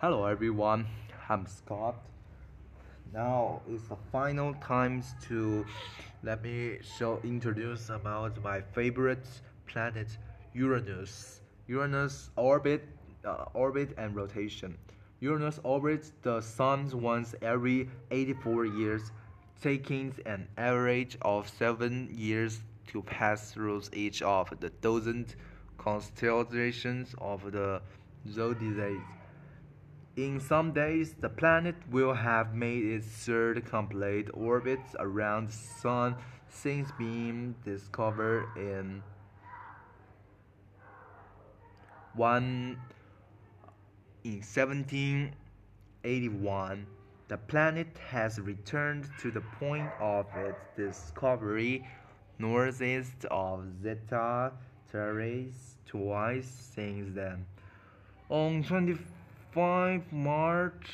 Hello everyone, I'm Scott. Now it's the final times to let me show introduce about my favorite planet Uranus. Uranus orbit uh, orbit and rotation. Uranus orbits the sun once every 84 years, taking an average of 7 years to pass through each of the dozen constellations of the zodiac. In some days, the planet will have made its third complete orbit around the Sun since being discovered in one in 1781. The planet has returned to the point of its discovery northeast of Zeta Tauri twice since then. On 25 March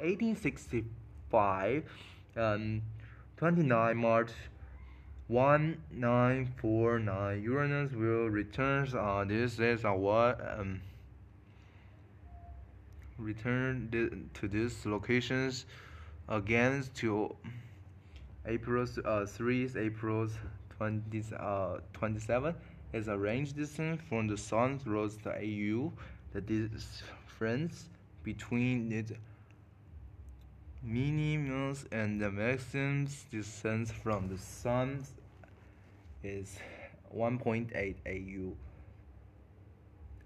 1865 and 29 March 1949 Uranus will return uh, this is what um, return to these locations again to April uh, 3 April 20, uh, 27 is a range distance from the Sun through the AU. The difference between its minimum and the maximum distance from the Sun is 1.8 AU,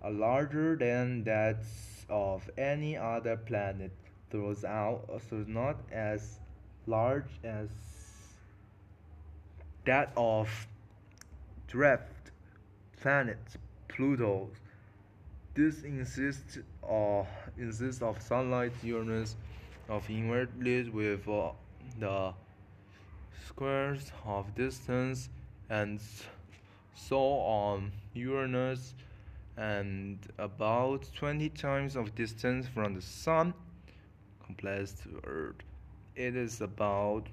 a larger than that of any other planet throughout, so not as large as that of dwarf planet Pluto. This insists, uh, insists of sunlight Uranus of inverted with uh, the squares of distance and so on Uranus and about 20 times of distance from the sun compared to Earth. It is about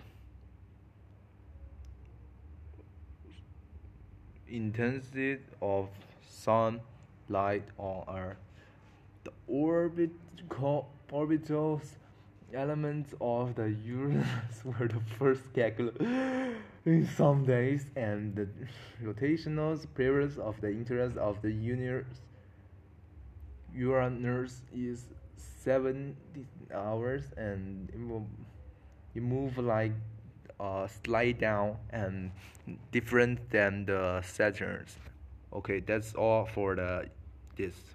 intensity of sunlight on Earth. The orbital, orbital elements of the Uranus were the first calculated in some days, and the rotational periods of the interest of the universe Uranus is 70 hours, and it move like uh, slide down and different than the Saturn's. Okay, that's all for the this.